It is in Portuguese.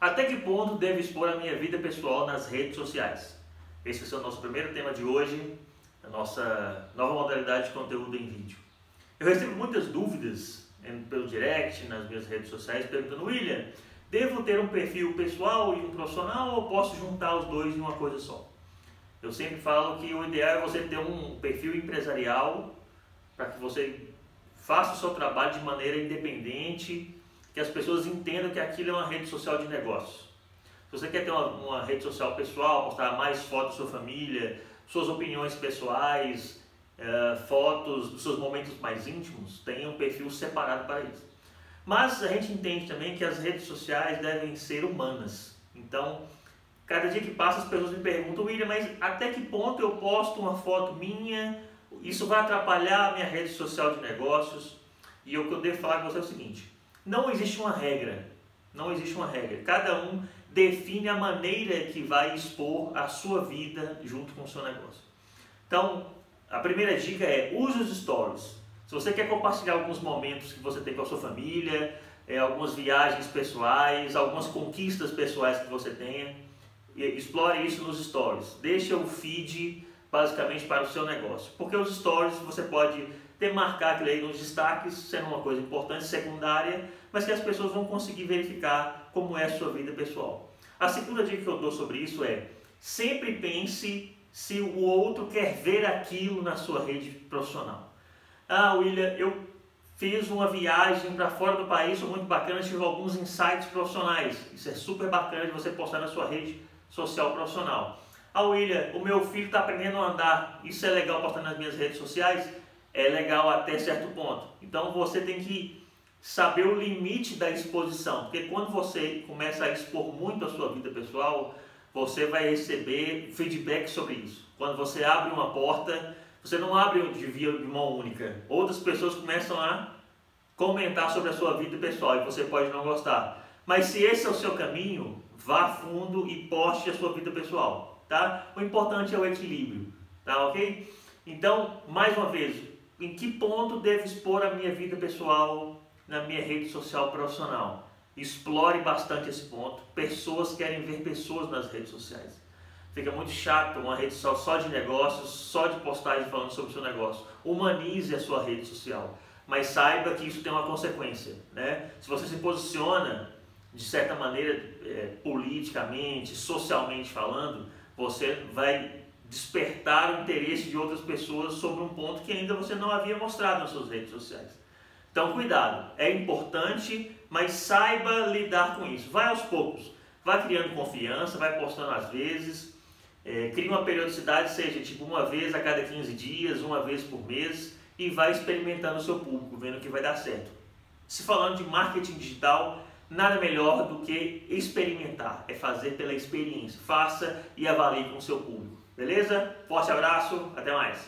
Até que ponto devo expor a minha vida pessoal nas redes sociais? Esse é o nosso primeiro tema de hoje, a nossa nova modalidade de conteúdo em vídeo. Eu recebo muitas dúvidas pelo direct, nas minhas redes sociais, perguntando, William, devo ter um perfil pessoal e um profissional ou posso juntar os dois em uma coisa só? Eu sempre falo que o ideal é você ter um perfil empresarial para que você faça o seu trabalho de maneira independente, que as pessoas entendam que aquilo é uma rede social de negócios. Se você quer ter uma, uma rede social pessoal, postar mais fotos da sua família, suas opiniões pessoais, uh, fotos dos seus momentos mais íntimos, tenha um perfil separado para isso. Mas a gente entende também que as redes sociais devem ser humanas. Então, cada dia que passa as pessoas me perguntam, William, mas até que ponto eu posto uma foto minha? Isso vai atrapalhar a minha rede social de negócios? E o que eu devo falar com você é o seguinte: não existe uma regra. Não existe uma regra. Cada um define a maneira que vai expor a sua vida junto com o seu negócio. Então, a primeira dica é use os stories. Se você quer compartilhar alguns momentos que você tem com a sua família, é, algumas viagens pessoais, algumas conquistas pessoais que você tenha, explore isso nos stories. Deixe o feed basicamente para o seu negócio. Porque os stories você pode demarcar aquilo aí nos destaques, sendo uma coisa importante, secundária, mas que as pessoas vão conseguir verificar como é a sua vida pessoal. A segunda dica que eu dou sobre isso é: sempre pense se o outro quer ver aquilo na sua rede profissional. Ah, William, eu fiz uma viagem para fora do país, foi muito bacana, tive alguns insights profissionais. Isso é super bacana de você postar na sua rede social profissional. Ah, William, o meu filho está aprendendo a andar, isso é legal postar nas minhas redes sociais? é legal até certo ponto. Então você tem que saber o limite da exposição, porque quando você começa a expor muito a sua vida pessoal, você vai receber feedback sobre isso. Quando você abre uma porta, você não abre de via de mão única. Outras pessoas começam a comentar sobre a sua vida pessoal e você pode não gostar. Mas se esse é o seu caminho, vá fundo e poste a sua vida pessoal, tá? O importante é o equilíbrio, tá ok? Então, mais uma vez, em que ponto devo expor a minha vida pessoal na minha rede social profissional. Explore bastante esse ponto. Pessoas querem ver pessoas nas redes sociais. Fica muito chato uma rede social só de negócios, só de postagem falando sobre o seu negócio. Humanize a sua rede social, mas saiba que isso tem uma consequência. Né? Se você se posiciona de certa maneira é, politicamente, socialmente falando, você vai despertar o interesse de outras pessoas sobre um ponto que ainda você não havia mostrado nas suas redes sociais. Então, cuidado, é importante, mas saiba lidar com isso. Vai aos poucos, vai criando confiança, vai postando às vezes, é, cria uma periodicidade, seja tipo uma vez a cada 15 dias, uma vez por mês, e vai experimentando o seu público, vendo que vai dar certo. Se falando de marketing digital, nada melhor do que experimentar, é fazer pela experiência. Faça e avalie com o seu público. Beleza? Forte abraço, até mais.